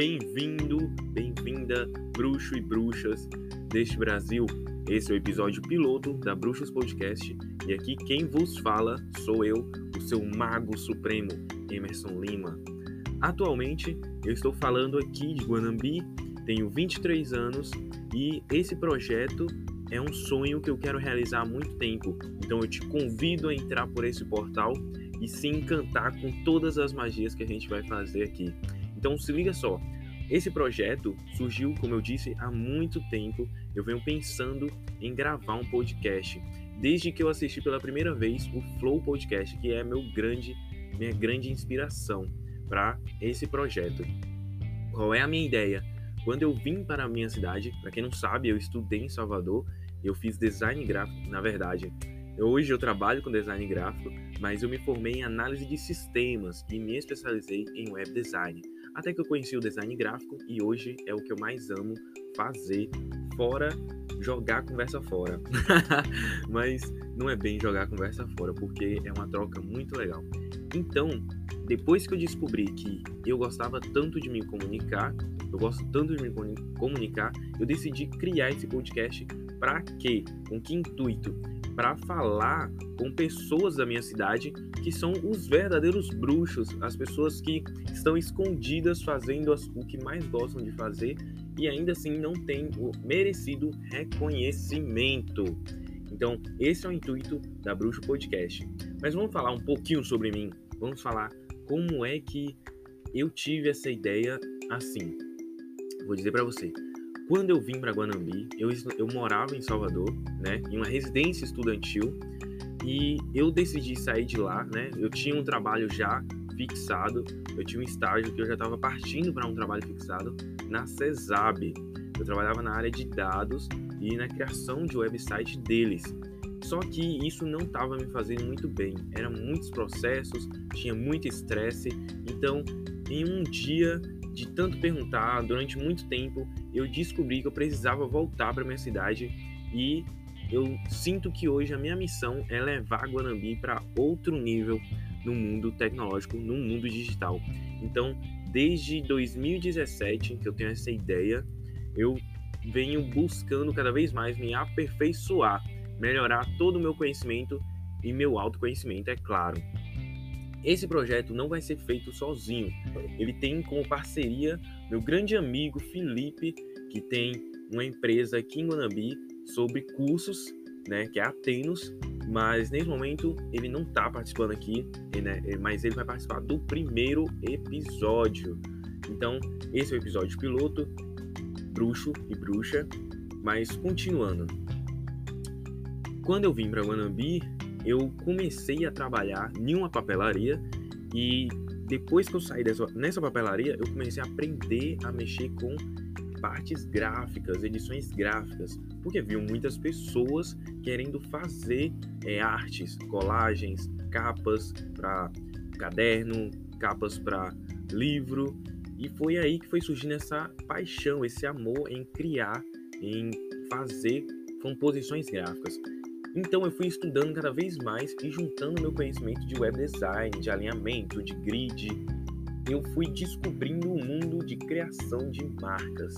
Bem-vindo, bem-vinda, bruxo e bruxas deste Brasil. Esse é o episódio piloto da Bruxos Podcast e aqui quem vos fala sou eu, o seu mago supremo, Emerson Lima. Atualmente eu estou falando aqui de Guanambi, tenho 23 anos e esse projeto é um sonho que eu quero realizar há muito tempo. Então eu te convido a entrar por esse portal e se encantar com todas as magias que a gente vai fazer aqui. Então se liga só, esse projeto surgiu, como eu disse, há muito tempo. Eu venho pensando em gravar um podcast desde que eu assisti pela primeira vez o Flow Podcast, que é meu grande, minha grande inspiração para esse projeto. Qual é a minha ideia? Quando eu vim para a minha cidade, para quem não sabe, eu estudei em Salvador, eu fiz design gráfico, na verdade. Hoje eu trabalho com design gráfico, mas eu me formei em análise de sistemas e me especializei em web design. Até que eu conheci o design gráfico e hoje é o que eu mais amo fazer, fora jogar conversa fora. Mas não é bem jogar conversa fora, porque é uma troca muito legal. Então, depois que eu descobri que eu gostava tanto de me comunicar, eu gosto tanto de me comunicar, eu decidi criar esse podcast para quê? Com que intuito? para falar com pessoas da minha cidade que são os verdadeiros bruxos, as pessoas que estão escondidas fazendo o que mais gostam de fazer e ainda assim não têm o merecido reconhecimento. Então, esse é o intuito da Bruxo Podcast. Mas vamos falar um pouquinho sobre mim. Vamos falar como é que eu tive essa ideia assim. Vou dizer para você. Quando eu vim para Guanambi, eu, eu morava em Salvador, né, em uma residência estudantil, e eu decidi sair de lá, né? Eu tinha um trabalho já fixado, eu tinha um estágio que eu já estava partindo para um trabalho fixado na CESAB. Eu trabalhava na área de dados e na criação de website deles. Só que isso não estava me fazendo muito bem. Eram muitos processos, tinha muito estresse. Então, em um dia de tanto perguntar durante muito tempo, eu descobri que eu precisava voltar para minha cidade e eu sinto que hoje a minha missão é levar Guanambi para outro nível no mundo tecnológico, no mundo digital. Então, desde 2017 que eu tenho essa ideia, eu venho buscando cada vez mais me aperfeiçoar, melhorar todo o meu conhecimento e meu autoconhecimento, é claro. Esse projeto não vai ser feito sozinho. Ele tem como parceria meu grande amigo Felipe, que tem uma empresa aqui em Guanambi sobre cursos, né, que é a Tenos, mas nesse momento ele não está participando aqui, né, mas ele vai participar do primeiro episódio. Então, esse é o episódio piloto, bruxo e bruxa, mas continuando. Quando eu vim para Guanambi, eu comecei a trabalhar em uma papelaria e depois que eu saí dessa, nessa papelaria, eu comecei a aprender a mexer com partes gráficas, edições gráficas, porque viam muitas pessoas querendo fazer é, artes, colagens, capas para caderno, capas para livro, e foi aí que foi surgindo essa paixão, esse amor em criar, em fazer composições gráficas. Então eu fui estudando cada vez mais e juntando meu conhecimento de web design, de alinhamento, de grid. Eu fui descobrindo o um mundo de criação de marcas.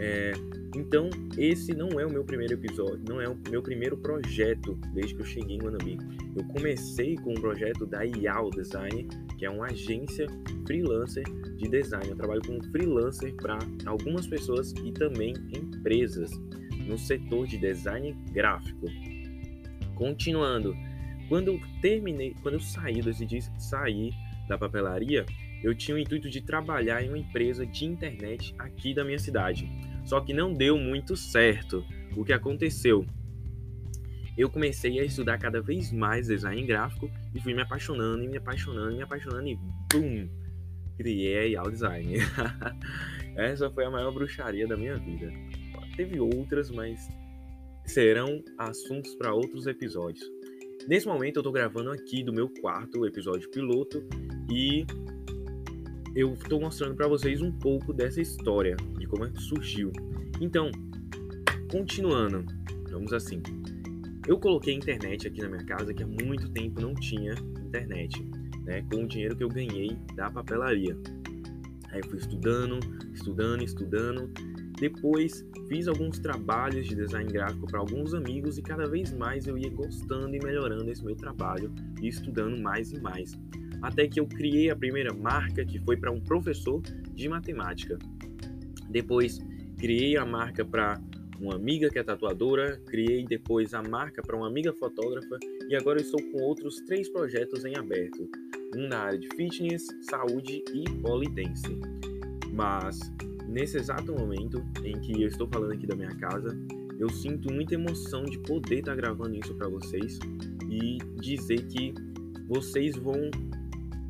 É, então esse não é o meu primeiro episódio, não é o meu primeiro projeto desde que eu cheguei em Guanambi. Eu comecei com o projeto da IAL Design, que é uma agência freelancer de design. Eu trabalho como freelancer para algumas pessoas e também empresas no setor de design gráfico. Continuando, quando eu terminei, quando eu saí, decidi sair da papelaria, eu tinha o intuito de trabalhar em uma empresa de internet aqui da minha cidade. Só que não deu muito certo. O que aconteceu? Eu comecei a estudar cada vez mais design gráfico e fui me apaixonando e me apaixonando e me apaixonando e BUM! Criei a Design. Essa foi a maior bruxaria da minha vida. Teve outras, mas serão assuntos para outros episódios. Nesse momento eu estou gravando aqui do meu quarto episódio piloto e eu estou mostrando para vocês um pouco dessa história, de como é que surgiu. Então, continuando, vamos assim. Eu coloquei internet aqui na minha casa que há muito tempo não tinha internet, né, com o dinheiro que eu ganhei da papelaria. Aí fui estudando, estudando, estudando. Depois fiz alguns trabalhos de design gráfico para alguns amigos e cada vez mais eu ia gostando e melhorando esse meu trabalho e estudando mais e mais. Até que eu criei a primeira marca que foi para um professor de matemática. Depois criei a marca para uma amiga que é tatuadora, criei depois a marca para uma amiga fotógrafa e agora eu estou com outros três projetos em aberto, um na área de fitness, saúde e polidense. Mas nesse exato momento em que eu estou falando aqui da minha casa, eu sinto muita emoção de poder estar gravando isso para vocês e dizer que vocês vão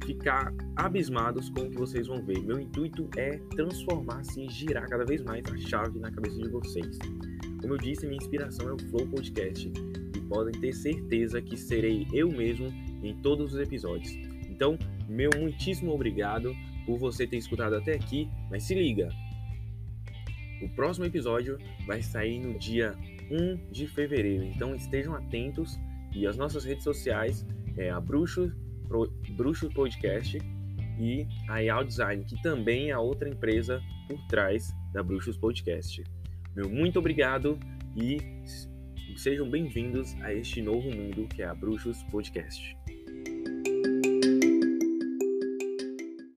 ficar abismados com o que vocês vão ver. Meu intuito é transformar-se e girar cada vez mais a chave na cabeça de vocês. Como eu disse, minha inspiração é o Flow Podcast e podem ter certeza que serei eu mesmo em todos os episódios. Então, meu muitíssimo obrigado por você ter escutado até aqui, mas se liga! O próximo episódio vai sair no dia 1 de fevereiro, então estejam atentos e as nossas redes sociais é a Bruxo Bruxo Podcast e a Real Design, que também é a outra empresa por trás da Bruxos Podcast. Meu muito obrigado e sejam bem-vindos a este novo mundo que é a Bruxos Podcast.